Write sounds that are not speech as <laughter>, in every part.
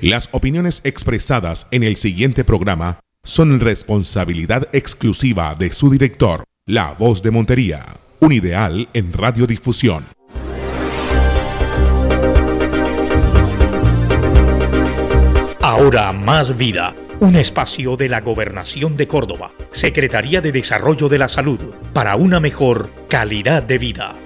Las opiniones expresadas en el siguiente programa son responsabilidad exclusiva de su director, La Voz de Montería, un ideal en radiodifusión. Ahora más vida, un espacio de la Gobernación de Córdoba, Secretaría de Desarrollo de la Salud, para una mejor calidad de vida.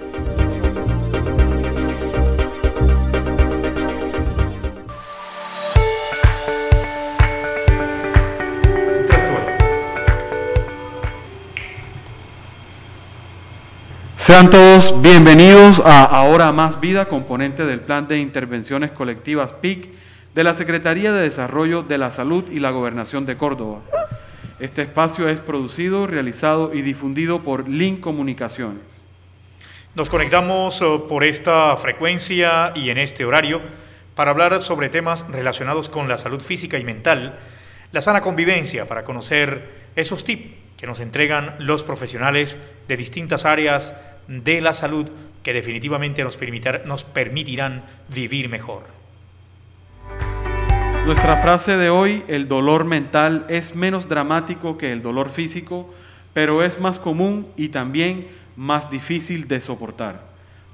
Sean todos bienvenidos a Ahora Más Vida, componente del Plan de Intervenciones Colectivas PIC de la Secretaría de Desarrollo de la Salud y la Gobernación de Córdoba. Este espacio es producido, realizado y difundido por Link Comunicaciones. Nos conectamos eh, por esta frecuencia y en este horario para hablar sobre temas relacionados con la salud física y mental, la sana convivencia, para conocer esos tips que nos entregan los profesionales de distintas áreas de la salud que definitivamente nos, permitirán vivir mejor. Nuestra frase de hoy, el dolor mental es menos dramático que el dolor físico, pero es más común y también más difícil de soportar.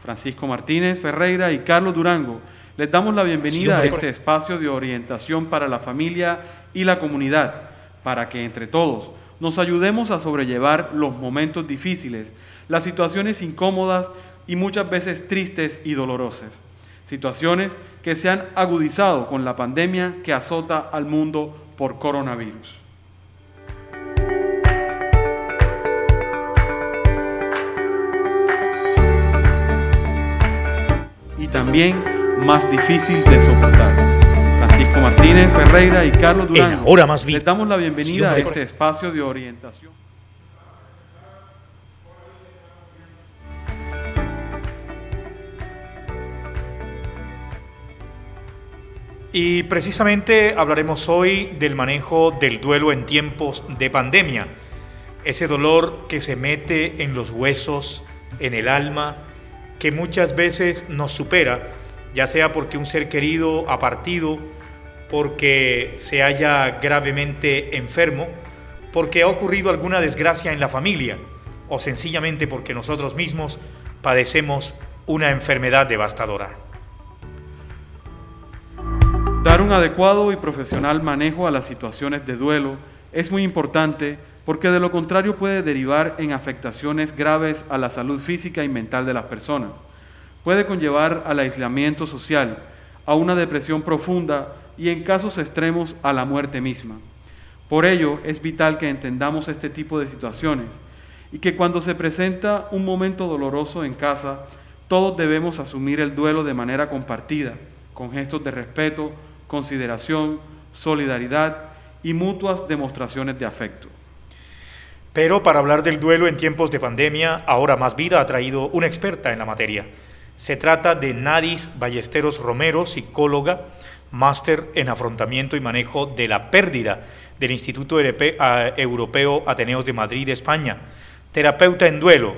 Francisco Martínez Ferreira y Carlos Durango, les damos la bienvenida a este espacio de orientación para la familia y la comunidad, para que entre todos nos ayudemos a sobrellevar los momentos difíciles, las situaciones incómodas y muchas veces tristes y dolorosas. Situaciones que se han agudizado con la pandemia que azota al mundo por coronavirus. Y también más difícil de soportar. Francisco Martínez Ferreira y Carlos Durán. Ahora más Les damos la bienvenida a este espacio de orientación. Y precisamente hablaremos hoy del manejo del duelo en tiempos de pandemia. Ese dolor que se mete en los huesos, en el alma, que muchas veces nos supera, ya sea porque un ser querido ha partido, porque se haya gravemente enfermo, porque ha ocurrido alguna desgracia en la familia o sencillamente porque nosotros mismos padecemos una enfermedad devastadora. Dar un adecuado y profesional manejo a las situaciones de duelo es muy importante porque de lo contrario puede derivar en afectaciones graves a la salud física y mental de las personas. Puede conllevar al aislamiento social, a una depresión profunda y en casos extremos a la muerte misma. Por ello es vital que entendamos este tipo de situaciones y que cuando se presenta un momento doloroso en casa, todos debemos asumir el duelo de manera compartida, con gestos de respeto, consideración, solidaridad y mutuas demostraciones de afecto. Pero para hablar del duelo en tiempos de pandemia, ahora más vida ha traído una experta en la materia. Se trata de Nadis Ballesteros Romero, psicóloga, máster en afrontamiento y manejo de la pérdida del Instituto Europeo Ateneos de Madrid, España, terapeuta en duelo.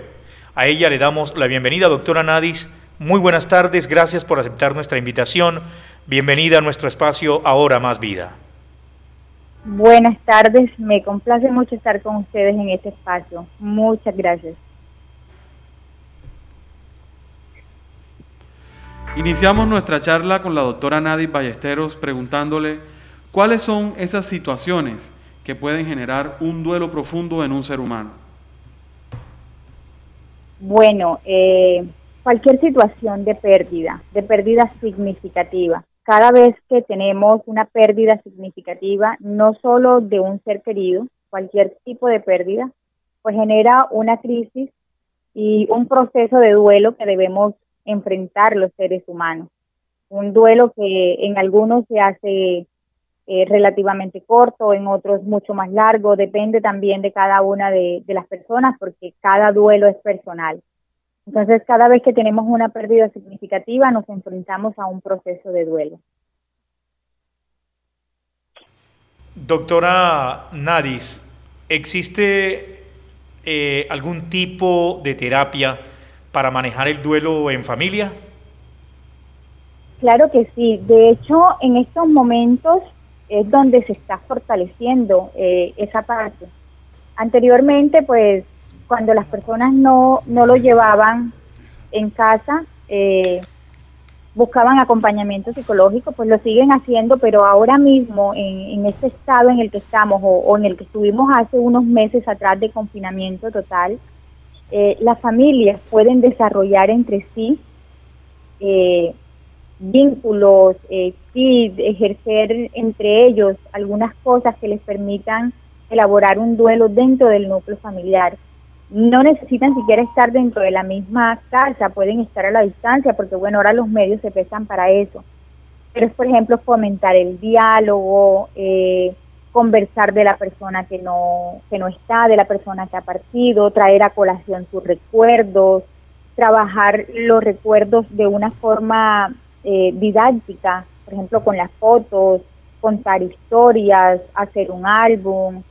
A ella le damos la bienvenida, doctora Nadis. Muy buenas tardes, gracias por aceptar nuestra invitación. Bienvenida a nuestro espacio Ahora Más Vida. Buenas tardes, me complace mucho estar con ustedes en este espacio. Muchas gracias. Iniciamos nuestra charla con la doctora Nadie Ballesteros preguntándole cuáles son esas situaciones que pueden generar un duelo profundo en un ser humano. Bueno, eh, cualquier situación de pérdida, de pérdida significativa, cada vez que tenemos una pérdida significativa, no solo de un ser querido, cualquier tipo de pérdida, pues genera una crisis y un proceso de duelo que debemos enfrentar los seres humanos. Un duelo que en algunos se hace eh, relativamente corto, en otros mucho más largo, depende también de cada una de las personas porque cada duelo es personal. Entonces, cada vez que tenemos una pérdida significativa, nos enfrentamos a un proceso de duelo. Doctora Nadis, ¿existe eh, algún tipo de terapia para manejar el duelo en familia? Claro que sí. De hecho, en estos momentos es donde se está fortaleciendo eh, esa parte. Anteriormente, pues, cuando las personas no, no lo llevaban en casa, eh, buscaban acompañamiento psicológico, pues lo siguen haciendo, pero ahora mismo en, en este estado en el que estamos o, en el que estuvimos hace unos meses atrás de confinamiento total, eh, las familias pueden desarrollar entre sí eh, vínculos, eh, ejercer entre ellos algunas cosas que les permitan elaborar un duelo dentro del núcleo familiar no necesitan siquiera estar dentro de la misma casa, pueden estar a la distancia, porque bueno, ahora los medios se prestan para eso. Pero es, por ejemplo, fomentar el diálogo, eh, conversar de la persona que no, que no está, de la persona que ha partido, traer a colación sus recuerdos, trabajar los recuerdos de una forma eh, didáctica, por ejemplo, con las fotos, contar historias, hacer un álbum,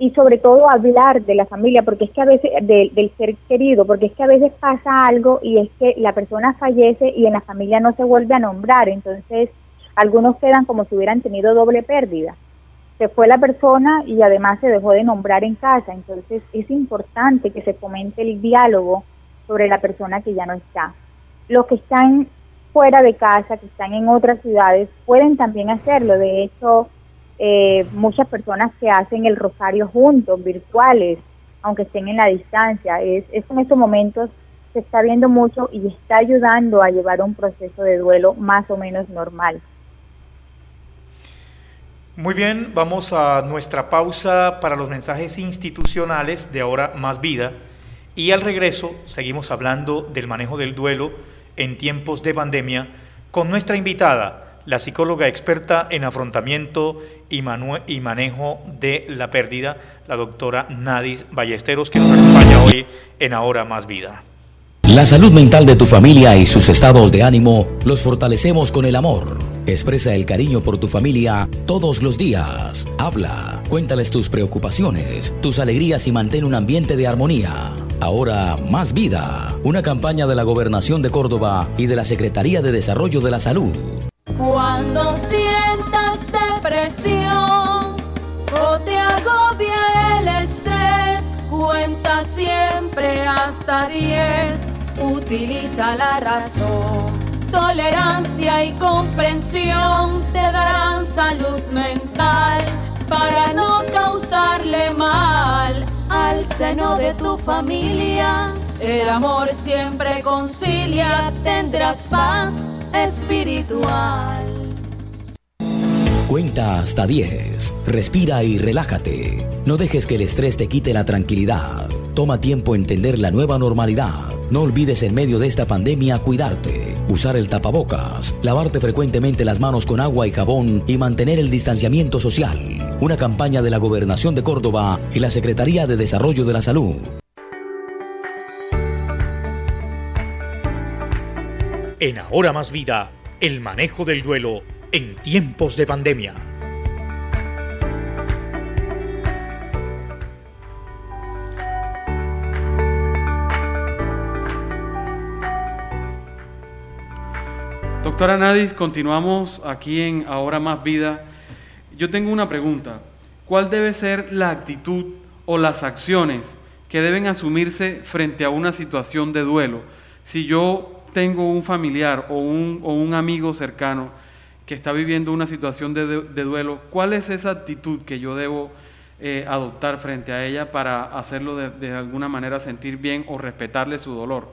y sobre todo hablar de la familia, porque es que a veces, del ser querido, porque es que a veces pasa algo y es que la persona fallece y en la familia no se vuelve a nombrar, entonces algunos quedan como si hubieran tenido doble pérdida. Se fue la persona y además se dejó de nombrar en casa, entonces es importante que se comente el diálogo sobre la persona que ya no está. Los que están fuera de casa, que están en otras ciudades, pueden también hacerlo. De hecho, eh, muchas personas que hacen el rosario juntos, virtuales, aunque estén en la distancia. Es, en estos momentos se está viendo mucho y está ayudando a llevar un proceso de duelo más o menos normal. Muy bien, vamos a nuestra pausa para los mensajes institucionales de ahora más vida y al regreso seguimos hablando del manejo del duelo en tiempos de pandemia con nuestra invitada, la psicóloga experta en afrontamiento y, y, manejo de la pérdida, la doctora Nadis Ballesteros, que nos acompaña hoy en Ahora Más Vida. La salud mental de tu familia y sus estados de ánimo los fortalecemos con el amor. Expresa el cariño por tu familia todos los días. Habla, cuéntales tus preocupaciones, tus alegrías y mantén un ambiente de armonía. Ahora Más Vida, una campaña de la Gobernación de Córdoba y de la Secretaría de Desarrollo de la Salud. Cuando sientas depresión o te agobia el estrés, cuenta siempre hasta 10, utiliza la razón. Tolerancia y comprensión te darán salud mental para no causarle mal al seno de tu familia. El amor siempre concilia, tendrás paz espiritual. Cuenta hasta 10. Respira y relájate. No dejes que el estrés te quite la tranquilidad. Toma tiempo entender la nueva normalidad. No olvides en medio de esta pandemia cuidarte, usar el tapabocas, lavarte frecuentemente las manos con agua y jabón y mantener el distanciamiento social. Una campaña de la Gobernación de Córdoba y la Secretaría de Desarrollo de la Salud. En Ahora Más Vida, el manejo del duelo en tiempos de pandemia. Doctora Nadis, continuamos aquí en Ahora Más Vida. Yo tengo una pregunta. ¿Cuál debe ser la actitud o las acciones que deben asumirse frente a una situación de duelo? Si yo tengo un familiar o un, o un amigo cercano que está viviendo una situación de, duelo, ¿cuál es esa actitud que yo debo eh, adoptar frente a ella para hacerlo de, de, alguna manera sentir bien o respetarle su dolor?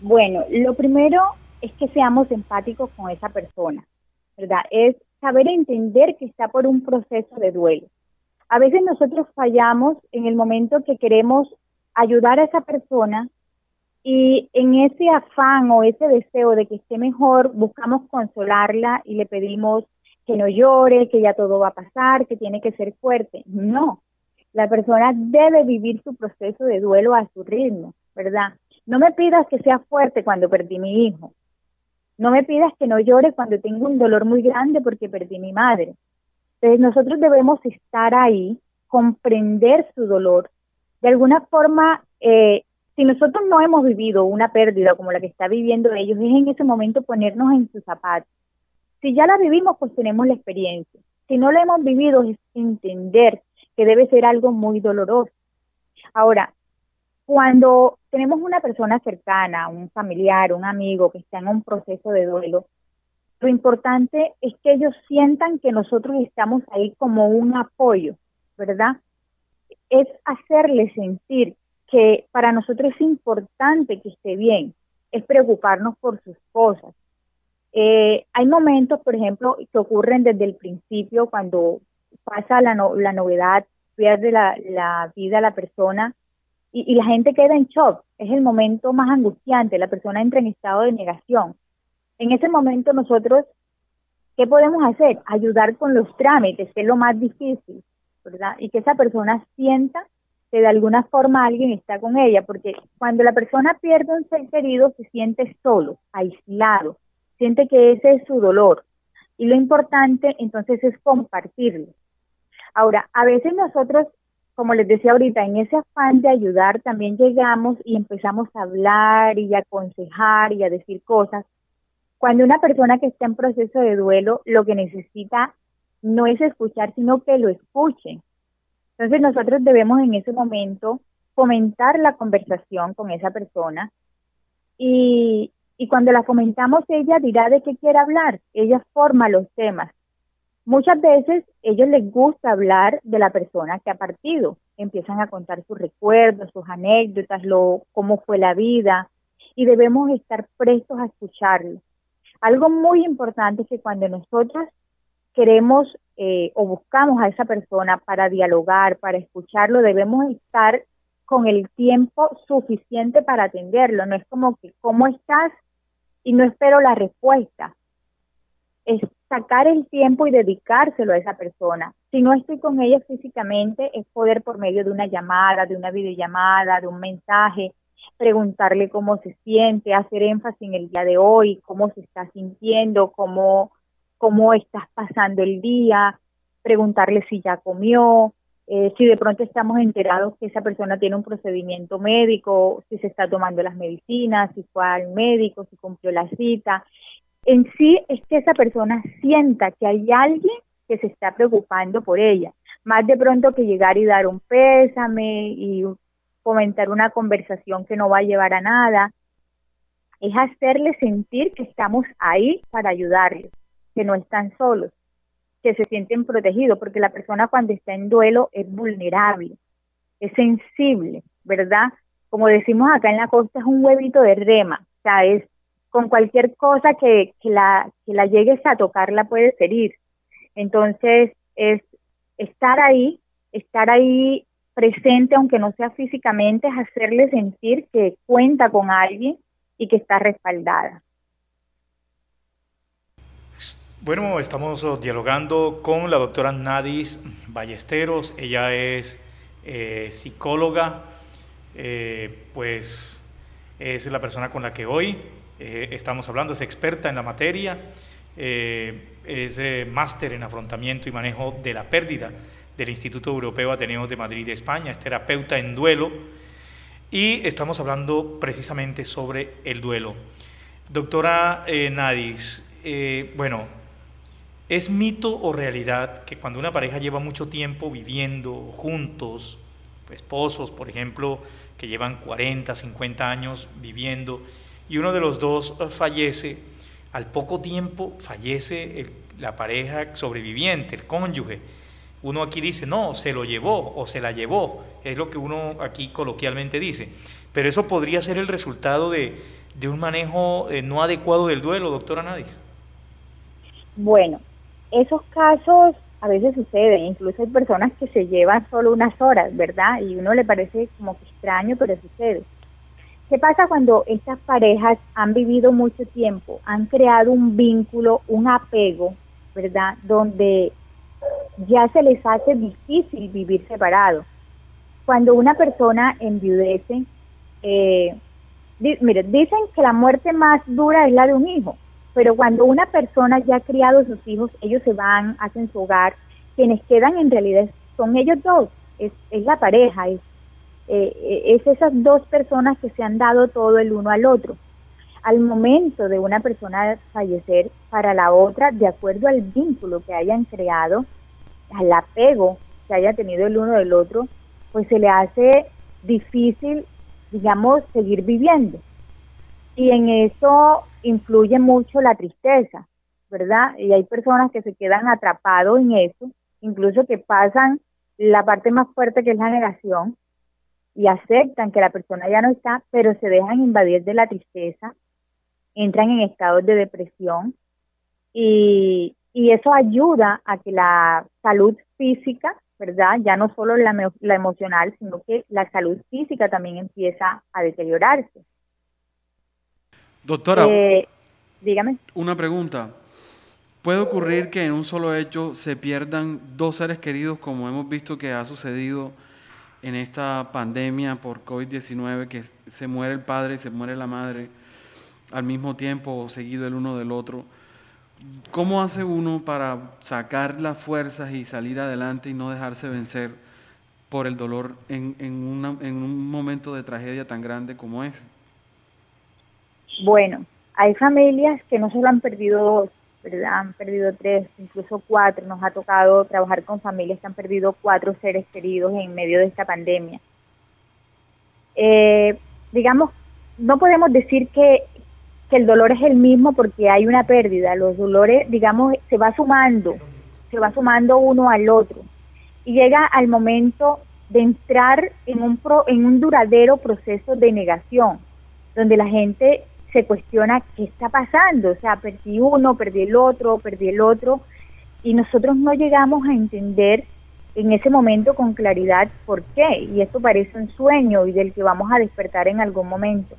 Bueno, lo primero es que seamos empáticos con esa persona, ¿verdad? Es saber entender que está por un proceso de duelo. A veces nosotros fallamos en el momento que queremos ayudar a esa persona y en ese afán o ese deseo de que esté mejor, buscamos consolarla y le pedimos que no llore, que ya todo va a pasar, que tiene que ser fuerte. No, la persona debe vivir su proceso de duelo a su ritmo, ¿verdad? No me pidas que sea fuerte cuando perdí mi hijo. No me pidas que no llore cuando tengo un dolor muy grande porque perdí mi madre. Entonces nosotros debemos estar ahí, comprender su dolor, de alguna forma eh, Si nosotros no hemos vivido una pérdida como la que está viviendo ellos, es en ese momento ponernos en sus zapatos. Si ya la vivimos, pues tenemos la experiencia. Si no la hemos vivido, es entender que debe ser algo muy doloroso. Ahora, cuando tenemos una persona cercana, un familiar, un amigo que está en un proceso de duelo, lo importante es que ellos sientan que nosotros estamos ahí como un apoyo, ¿verdad? Es hacerles sentir que para nosotros es importante que esté bien, es preocuparnos por sus cosas. Eh, hay momentos, por ejemplo, que ocurren desde el principio cuando pasa la, la novedad, pierde la, la vida la persona y, y la gente queda en shock. Es el momento más angustiante, la persona entra en estado de negación. En ese momento nosotros, ¿qué podemos hacer? Ayudar con los trámites, que es lo más difícil, ¿verdad? Y que esa persona sienta que de alguna forma alguien está con ella, porque cuando la persona pierde un ser querido se siente solo, aislado, siente que ese es su dolor. Y lo importante entonces es compartirlo. Ahora, a veces nosotros, como les decía ahorita, en ese afán de ayudar, también llegamos y empezamos a hablar y a aconsejar y a decir cosas. Cuando una persona que está en proceso de duelo lo que necesita no es escuchar, sino que lo escuchen. Entonces nosotros debemos en ese momento fomentar la conversación con esa persona y, y cuando la comentamos ella dirá de qué quiere hablar, ella forma los temas. Muchas veces ellos les gusta hablar de la persona que ha partido, empiezan a contar sus recuerdos, sus anécdotas, lo cómo fue la vida y debemos estar prestos a escucharlo. Algo muy importante es que cuando nosotros queremos eh, o buscamos a esa persona para dialogar, para escucharlo, debemos estar con el tiempo suficiente para atenderlo. No es como que, ¿cómo estás? Y no espero la respuesta. Es sacar el tiempo y dedicárselo a esa persona. Si no estoy con ella físicamente, es poder por medio de una llamada, de una videollamada, de un mensaje, preguntarle cómo se siente, hacer énfasis en el día de hoy, cómo se está sintiendo, cómo, cómo estás pasando el día, preguntarle si ya comió, eh, si de pronto estamos enterados que esa persona tiene un procedimiento médico, si se está tomando las medicinas, si fue al médico, si cumplió la cita. En sí es que esa persona sienta que hay alguien que se está preocupando por ella, más de pronto que llegar y dar un pésame y comentar una conversación que no va a llevar a nada, es hacerle sentir que estamos ahí para ayudarles, que no están solos que se sienten protegidos, porque la persona cuando está en duelo es vulnerable, es sensible, ¿verdad? Como decimos acá en la costa, es un huevito de rema, o sea, es con cualquier cosa que, que, la, que la llegues a tocar la puedes herir. Entonces, es estar ahí, estar ahí presente, aunque no sea físicamente, es hacerle sentir que cuenta con alguien y que está respaldada. Bueno, estamos oh, dialogando con la doctora Nadis Ballesteros. Ella es eh, psicóloga, eh, pues es la persona con la que hoy eh, estamos hablando, es experta en la materia, es máster en afrontamiento y manejo de la pérdida del Instituto Europeo Ateneo de Madrid, España, es terapeuta en duelo y estamos hablando precisamente sobre el duelo. Doctora Nadis, bueno, ¿Es mito o realidad que cuando una pareja lleva mucho tiempo viviendo juntos, esposos, por ejemplo, que llevan 40, 50 años viviendo, y uno de los dos fallece, al poco tiempo fallece la pareja sobreviviente, el cónyuge? Uno aquí dice, no, se lo llevó o se la llevó, es lo que uno aquí coloquialmente dice. Pero eso podría ser el resultado de, un manejo eh, no adecuado del duelo, doctora Nadis. Bueno, esos casos a veces suceden, incluso hay personas que se llevan solo unas horas, ¿verdad? Y uno le parece como que extraño, pero sucede. ¿Qué pasa cuando estas parejas han vivido mucho tiempo, han creado un vínculo, un apego, ¿verdad? Donde ya se les hace difícil vivir separados. Cuando una persona enviudece, eh, mire, dicen que la muerte más dura es la de un hijo, pero cuando una persona ya ha criado sus hijos, ellos se van, hacen su hogar, quienes quedan en realidad son ellos dos, es, es la pareja, es eh, es esas dos personas que se han dado todo el uno al otro. Al momento de una persona fallecer, para la otra, de acuerdo al vínculo que hayan creado, al apego que haya tenido el uno del otro, pues se le hace difícil, digamos, seguir viviendo. Y en eso influye mucho la tristeza, ¿verdad? Y hay personas que se quedan atrapados en eso, incluso que pasan la parte más fuerte que es la negación y aceptan que la persona ya no está, pero se dejan invadir de la tristeza, entran en estados de depresión y, y eso ayuda a que la salud física, ¿verdad? Ya no solo la, la emocional, sino que la salud física también empieza a deteriorarse. Doctora, Eh, dígame. una pregunta. ¿Puede ocurrir que en un solo hecho se pierdan dos seres queridos como hemos visto que ha sucedido en esta pandemia por COVID-19, que se muere el padre y se muere la madre al mismo tiempo, seguido el uno del otro? ¿Cómo hace uno para sacar las fuerzas y salir adelante y no dejarse vencer por el dolor en un momento de tragedia tan grande como ese? Bueno, hay familias que no solo han perdido dos, Han perdido tres, incluso cuatro. Nos ha tocado trabajar con familias que han perdido cuatro seres queridos en medio de esta pandemia. Eh, digamos, no podemos decir que, que el dolor es el mismo porque hay una pérdida. Los dolores, digamos, se va sumando, se va sumando uno al otro. Y llega al momento de entrar en un, pro- en un duradero proceso de negación, donde la gente se cuestiona qué está pasando, o sea, perdí uno, perdí el otro, perdí el otro, y nosotros no llegamos a entender en ese momento con claridad por qué, y esto parece un sueño y del que vamos a despertar en algún momento.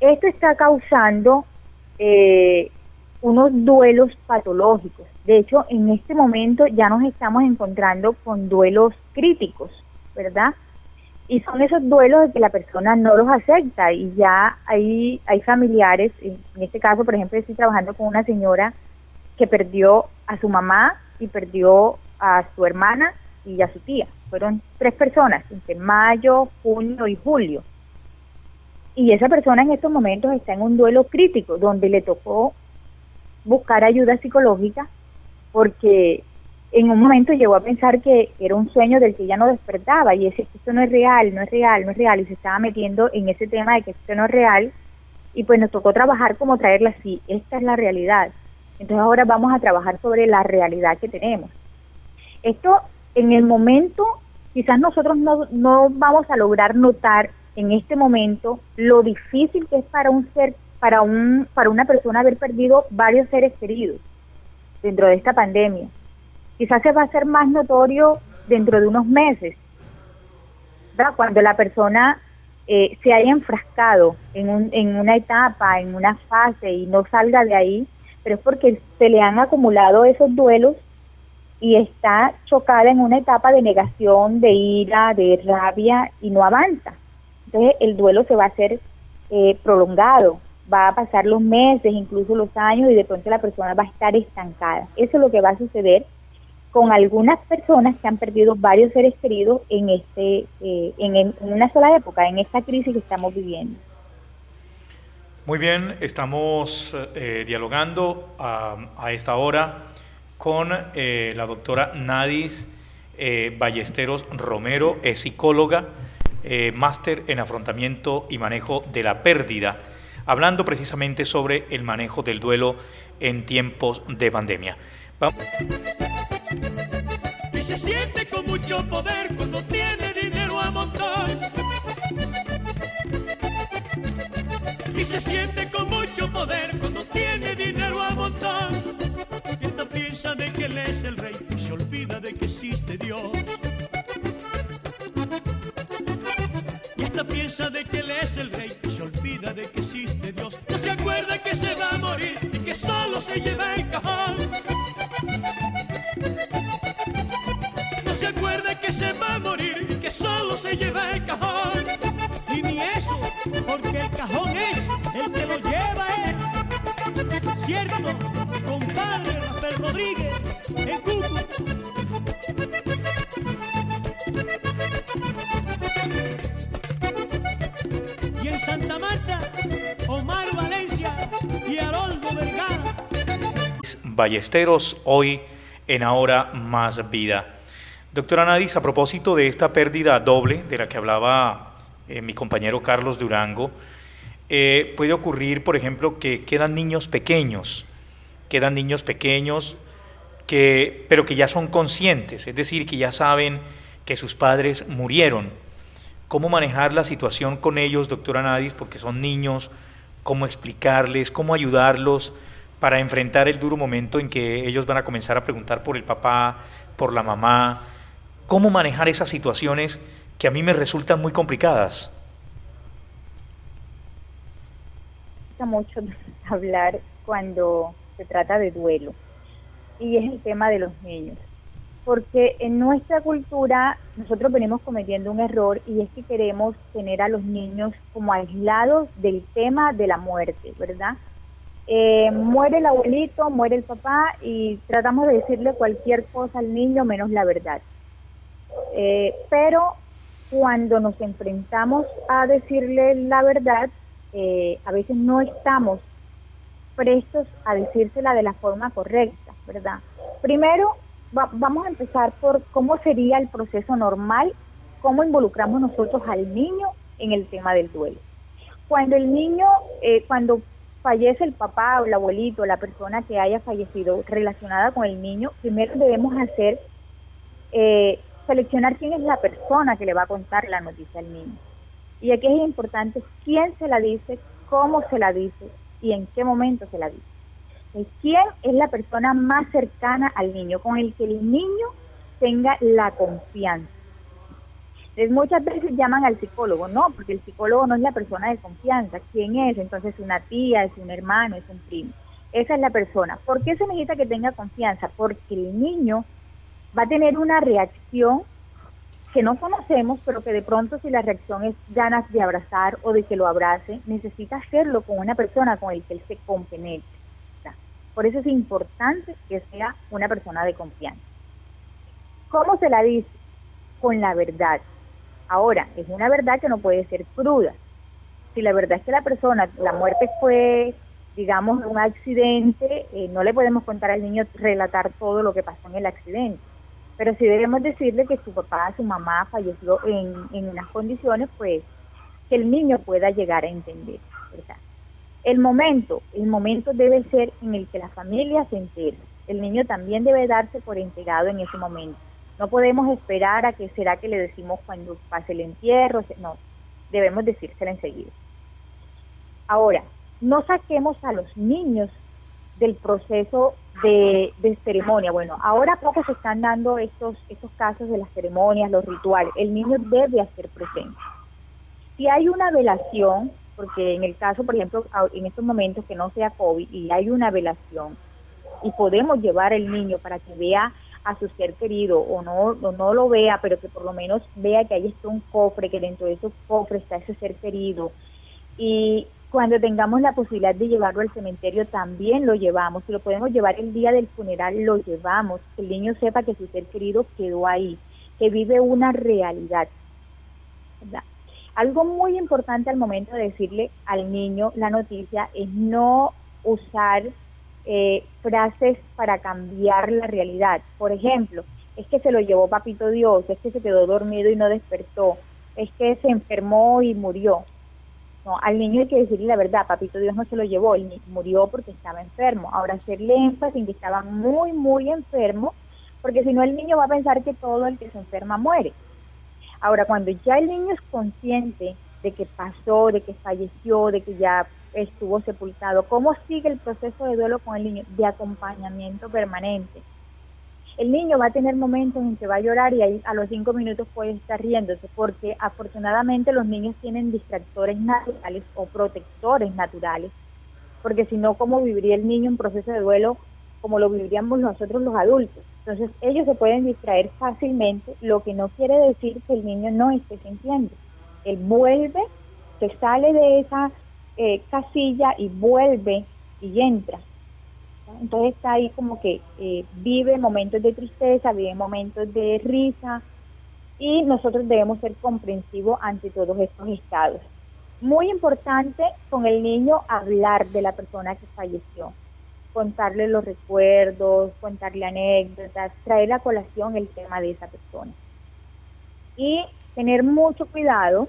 Esto está causando eh, unos duelos patológicos. De hecho, en este momento ya nos estamos encontrando con duelos críticos, ¿verdad? Y son esos duelos de que la persona no los acepta y ya hay, hay familiares, en este caso, por ejemplo, estoy trabajando con una señora que perdió a su mamá y perdió a su hermana y a su tía. Fueron tres personas entre mayo, junio y julio. Y esa persona en estos momentos está en un duelo crítico donde le tocó buscar ayuda psicológica porque en un momento llegó a pensar que era un sueño del que ya no despertaba y ese esto no es real, no es real, no es real y se estaba metiendo en ese tema de que esto no es real y pues nos tocó trabajar como traerla así, esta es la realidad. Entonces ahora vamos a trabajar sobre la realidad que tenemos. Esto en el momento, quizás nosotros no, no vamos a lograr notar en este momento lo difícil que es para un ser, para un, para una persona haber perdido varios seres queridos dentro de esta pandemia. Quizás se va a hacer más notorio dentro de unos meses, ¿verdad? cuando la persona eh, se haya enfrascado en, un, en una etapa, en una fase y no salga de ahí, pero es porque se le han acumulado esos duelos y está chocada en una etapa de negación, de ira, de rabia y no avanza. Entonces el duelo se va a hacer eh, prolongado, va a pasar los meses, incluso los años y de pronto la persona va a estar estancada. Eso es lo que va a suceder con algunas personas que han perdido varios seres queridos en este eh, en, en una sola época, en esta crisis que estamos viviendo. Muy bien, estamos eh, dialogando a, a esta hora con eh, la doctora Nadis eh, Ballesteros Romero, es psicóloga, eh, máster en afrontamiento y manejo de la pérdida, hablando precisamente sobre el manejo del duelo en tiempos de pandemia. Va- y se siente con mucho poder cuando tiene dinero a montón. Y se siente con mucho poder cuando tiene dinero a montón. Y esta piensa de que él es el rey y se olvida de que existe Dios. Y esta piensa de que él es el rey y se olvida de que existe Dios. No se acuerda que se va a morir y que solo se lleva el cajón. va a morir, que solo se lleva el cajón. Y ni eso, porque el cajón es el que lo lleva él. Cierto, compadre Rafael Rodríguez, el cuco. Y en Santa Marta, Omar Valencia y Haroldo Vergara. Ballesteros hoy en Ahora Más Vida. Doctora Nadis, a propósito de esta pérdida doble de la que hablaba eh, mi compañero Carlos Durango, eh, puede ocurrir, por ejemplo, que quedan niños pequeños, quedan niños pequeños, que, pero que ya son conscientes, es decir, que ya saben que sus padres murieron. ¿Cómo manejar la situación con ellos, doctora Nadis, porque son niños? ¿Cómo explicarles? ¿Cómo ayudarlos para enfrentar el duro momento en que ellos van a comenzar a preguntar por el papá, por la mamá? ¿Cómo manejar esas situaciones que a mí me resultan muy complicadas? mucho <laughs> hablar cuando se trata de duelo y es el tema de los niños. Porque en nuestra cultura nosotros venimos cometiendo un error y es que queremos tener a los niños como aislados del tema de la muerte, ¿verdad? Eh, muere el abuelito, muere el papá y tratamos de decirle cualquier cosa al niño menos la verdad. Eh, pero cuando nos enfrentamos a decirle la verdad, eh, a veces no estamos prestos a decírsela de la forma correcta, ¿verdad? Primero, vamos a empezar por cómo sería el proceso normal, cómo involucramos nosotros al niño en el tema del duelo. Cuando el niño, eh, cuando fallece el papá o el abuelito, la persona que haya fallecido relacionada con el niño, primero debemos hacer, eh, seleccionar quién es la persona que le va a contar la noticia al niño. Y aquí es importante quién se la dice, cómo se la dice y en qué momento se la dice. ¿Quién es la persona más cercana al niño, con el que el niño tenga la confianza? Entonces, muchas veces llaman al psicólogo, no, porque el psicólogo no es la persona de confianza. ¿Quién es? Entonces, una tía, es un hermano, es un primo. Esa es la persona. ¿Por qué se necesita que tenga confianza? Porque el niño va a tener una reacción que no conocemos, pero que de pronto si la reacción es ganas de abrazar o de que lo abrace, necesita hacerlo con una persona con el que él se compenetre. Por eso es importante que sea una persona de confianza. ¿Cómo se la dice? Con la verdad. Ahora, es una verdad que no puede ser cruda. Si la verdad es que la persona, la muerte fue, digamos, un accidente, eh, no le podemos contar al niño relatar todo lo que pasó en el accidente pero sí debemos decirle que su papá, su mamá falleció en, en unas condiciones, pues, que el niño pueda llegar a entender. El momento, el momento debe ser en el que la familia se entere. El niño también debe darse por enterado en ese momento. No podemos esperar a que será que le decimos cuando pase el entierro, no, debemos decírselo enseguida. Ahora, no saquemos a los niños del proceso de, ceremonia. Bueno, ahora poco se están dando estos, estos casos de las ceremonias, los rituales. El niño debe hacer presente. Si hay una velación, porque en el caso, por ejemplo, en estos momentos que no sea COVID y hay una velación y podemos llevar al niño para que vea a su ser querido o no, o no lo vea, pero que por lo menos vea que ahí está un cofre, que dentro de ese cofre está ese ser querido. Y cuando tengamos la posibilidad de llevarlo al cementerio, también lo llevamos. Si lo podemos llevar el día del funeral, lo llevamos. Que el niño sepa que su ser querido quedó ahí, que vive una realidad. Algo muy importante al momento de decirle al niño la noticia es no usar eh, frases para cambiar la realidad. Por ejemplo, es que se lo llevó papito Dios, es que se quedó dormido y no despertó, es que se enfermó y murió no, al niño hay que decirle la verdad, papito Dios no se lo llevó, él murió porque estaba enfermo. Ahora hacerle énfasis en que estaba muy, muy enfermo, porque si no el niño va a pensar que todo el que se enferma muere. Ahora, cuando ya el niño es consciente de que pasó, de que falleció, de que ya estuvo sepultado, ¿cómo sigue el proceso de duelo con el niño? De acompañamiento permanente el niño va a tener momentos en que va a llorar y ahí a los cinco minutos puede estar riéndose, porque afortunadamente los niños tienen distractores naturales o protectores naturales, porque si no, ¿cómo viviría el niño un proceso de duelo como lo viviríamos nosotros los adultos? Entonces ellos se pueden distraer fácilmente, lo que no quiere decir que el niño no esté sintiendo. Él vuelve, se sale de esa eh, casilla y vuelve y entra. Entonces está ahí como que eh, vive momentos de tristeza, vive momentos de risa y nosotros debemos ser comprensivos ante todos estos estados. Muy importante con el niño hablar de la persona que falleció. contarle los recuerdos, contarle anécdotas, traer a colación el tema de esa persona. Y tener mucho cuidado,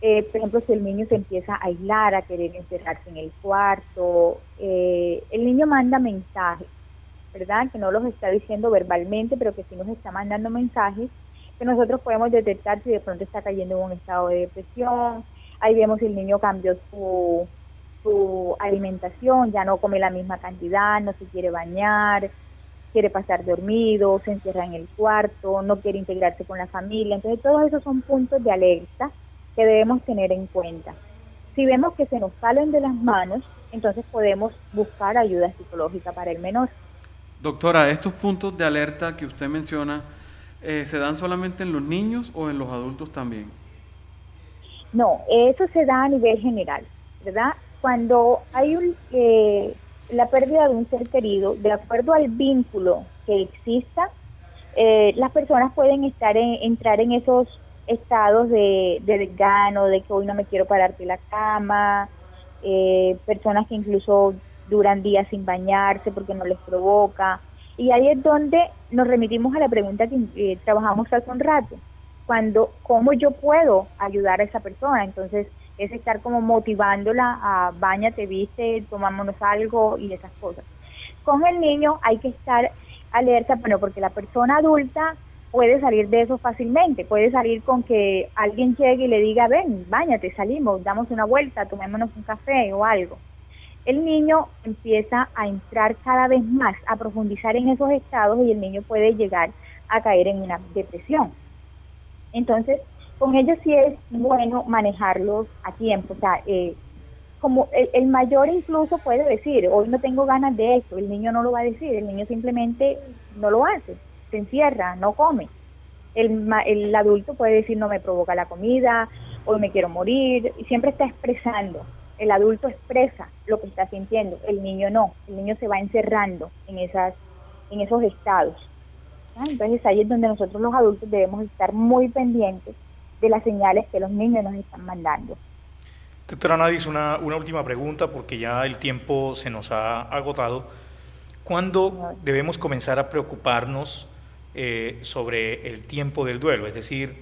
eh, por ejemplo, si el niño se empieza a aislar, a querer encerrarse en el cuarto, eh, el niño manda mensajes, ¿verdad? Que no los está diciendo verbalmente, pero que sí nos está mandando mensajes que nosotros podemos detectar si de pronto está cayendo en un estado de depresión. Ahí vemos si el niño cambió su, su alimentación, ya no come la misma cantidad, no se quiere bañar, quiere pasar dormido, se encierra en el cuarto, no quiere integrarse con la familia. Entonces, todos esos son puntos de alerta que debemos tener en cuenta. Si vemos que se nos salen de las manos, entonces podemos buscar ayuda psicológica para el menor. Doctora, estos puntos de alerta que usted menciona, eh, ¿se dan solamente en los niños o en los adultos también? No, eso se da a nivel general, ¿verdad? Cuando hay un, eh, la pérdida de un ser querido, de acuerdo al vínculo que exista, eh, las personas pueden estar en, entrar en esos estados de, de desgano, de que hoy no me quiero parar de la cama, eh, personas que incluso duran días sin bañarse porque no les provoca. Y ahí es donde nos remitimos a la pregunta que trabajamos hace un rato, cuando, ¿cómo yo puedo ayudar a esa persona? Entonces, es estar como motivándola a bañate, viste, tomámonos algo y esas cosas. Con el niño hay que estar alerta, bueno, porque la persona adulta puede salir de eso fácilmente, puede salir con que alguien llegue y le diga, ven, bañate, salimos, damos una vuelta, tomémonos un café o algo. El niño empieza a entrar cada vez más, a profundizar en esos estados y el niño puede llegar a caer en una depresión. Entonces, con ellos sí es bueno manejarlos a tiempo. O sea, eh, como el, mayor incluso puede decir, hoy no tengo ganas de esto, el niño no lo va a decir, el niño simplemente no lo hace, se encierra, no come. El, el adulto puede decir, no me provoca la comida, hoy me quiero morir, y siempre está expresando. El adulto expresa lo que está sintiendo, el niño no, el niño se va encerrando en, esas, en esos estados. Entonces ahí es donde nosotros los adultos debemos estar muy pendientes de las señales que los niños nos están mandando. Doctora Nadis, una, una última pregunta porque ya el tiempo se nos ha agotado. ¿Cuándo debemos comenzar a preocuparnos eh, sobre el tiempo del duelo? Es decir,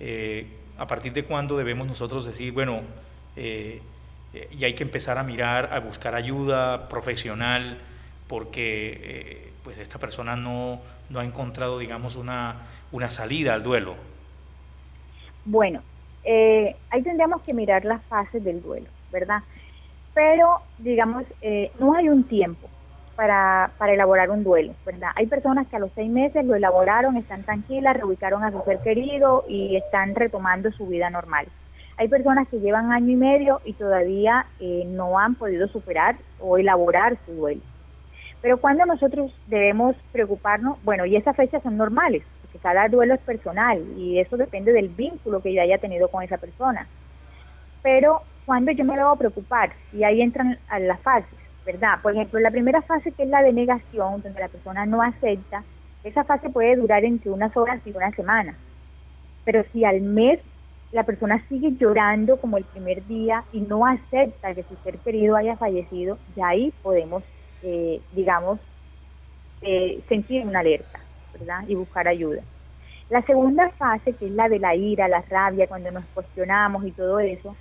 eh, a partir de cuándo debemos nosotros decir, bueno, eh, ya hay que empezar a mirar, a buscar ayuda profesional, porque pues esta persona no, no ha encontrado, digamos, una, una salida al duelo. Bueno, eh, ahí tendríamos que mirar las fases del duelo, ¿verdad? Pero, digamos, eh, no hay un tiempo para, para elaborar un duelo, ¿verdad? Hay personas que a los seis meses lo elaboraron, están tranquilas, reubicaron a su ser querido y están retomando su vida normal. Hay personas que llevan año y medio y todavía eh, no han podido superar o elaborar su duelo. Pero cuando nosotros debemos preocuparnos, bueno, y esas fechas son normales, porque cada duelo es personal y eso depende del vínculo que yo haya tenido con esa persona. Pero cuando yo me debo preocupar, y ahí entran las fases, ¿verdad? Por ejemplo, la primera fase que es la de negación, donde la persona no acepta, esa fase puede durar entre unas horas y una semana. Pero si al mes la persona sigue llorando como el primer día y no acepta que su ser querido haya fallecido, ya ahí podemos, eh, digamos, eh, sentir una alerta. Y buscar ayuda. La segunda fase, que es la de la ira, la rabia, cuando nos cuestionamos y todo eso,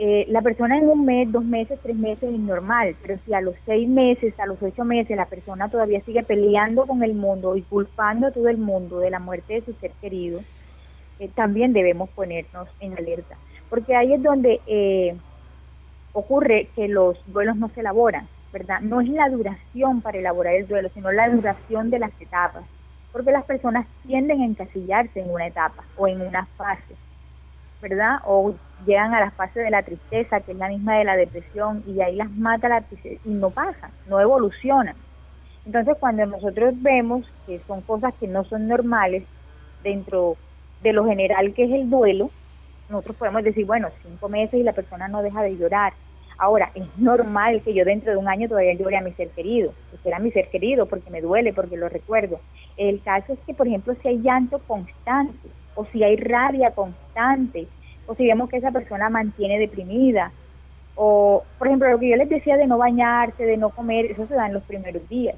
eh, la persona en un mes, dos meses, tres meses es normal, pero si a los seis meses, a los ocho meses la persona todavía sigue peleando con el mundo y culpando a todo el mundo de la muerte de su ser querido, eh, también debemos ponernos en alerta, porque ahí es donde eh, ocurre que los duelos no se elaboran, ¿verdad? No es la duración para elaborar el duelo, sino la duración de las etapas. Porque las personas tienden a encasillarse en una etapa o en una fase, ¿verdad? O llegan a la fase de la tristeza, que es la misma de la depresión, y ahí las mata la tristeza y no pasa, no evolucionan. Entonces, cuando nosotros vemos que son cosas que no son normales dentro de lo general que es el duelo, nosotros podemos decir, bueno, cinco meses y la persona no deja de llorar, Ahora, es normal que yo dentro de un año todavía llore a mi ser querido, que será mi ser querido porque me duele, porque lo recuerdo. El caso es que, por ejemplo, si hay llanto constante, o si hay rabia constante, o si vemos que esa persona mantiene deprimida, O, por ejemplo, lo que yo les decía de no bañarse, de no comer, eso se da en los primeros días,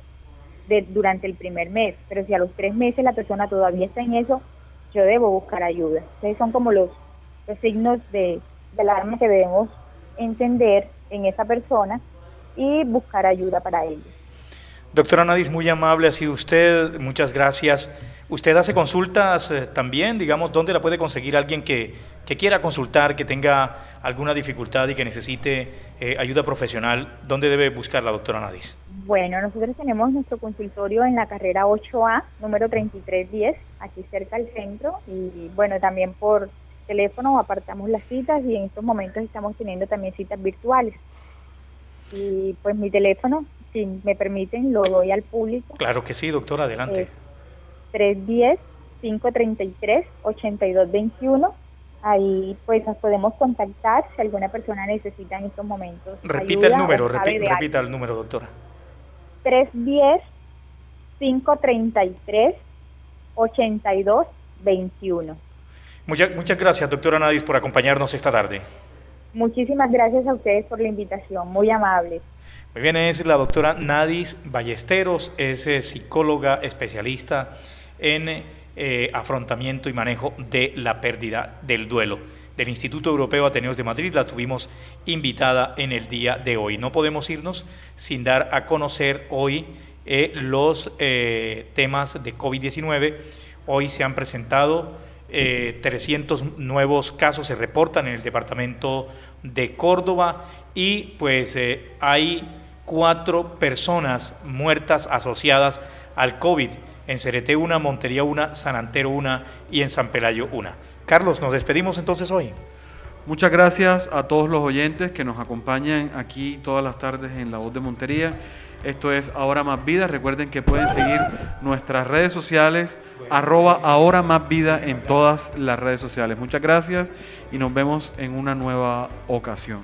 de, durante el primer mes. Pero si a los tres meses la persona todavía está en eso, yo debo buscar ayuda. Entonces son como los, los signos de, de alarma que debemos entender en esa persona y buscar ayuda para ellos. Doctora Nadis, muy amable ha sido usted, muchas gracias. ¿Usted hace consultas eh, también? Digamos, ¿dónde la puede conseguir alguien que, que, quiera consultar, que tenga alguna dificultad y que necesite eh, ayuda profesional? ¿Dónde debe buscar la doctora Nadis? Bueno, nosotros tenemos nuestro consultorio en la carrera 8A, número 3310, aquí cerca del centro. Y bueno, también por teléfono apartamos las citas y en estos momentos estamos teniendo también citas virtuales. Y pues mi teléfono si me permiten, lo doy al público. Claro que sí, doctora, adelante. 310-533-8221. Ahí pues nos podemos contactar si alguna persona necesita en estos momentos. Repita el número, repita el número, doctora. 310-533-8221. Muchas, muchas gracias, doctora Nadis, por acompañarnos esta tarde. Muchísimas gracias a ustedes por la invitación, muy amables. Muy bien, es la doctora Nadis Ballesteros, es eh, psicóloga especialista en eh, afrontamiento y manejo de la pérdida del duelo. Del Instituto Europeo Ateneos de Madrid la tuvimos invitada en el día de hoy. No podemos irnos sin dar a conocer hoy eh, los temas de COVID-19. Hoy se han presentado 300 nuevos casos, se reportan en el departamento de Córdoba y pues hay cuatro personas muertas asociadas al COVID. En Cereté una, Montería una, San Antero una y en San Pelayo una. Carlos, nos despedimos entonces hoy. Muchas gracias a todos los oyentes que nos acompañan aquí todas las tardes en La Voz de Montería. Esto es Ahora Más Vida. Recuerden que pueden seguir nuestras redes sociales, arroba Ahora Más Vida en todas las redes sociales. Muchas gracias y nos vemos en una nueva ocasión.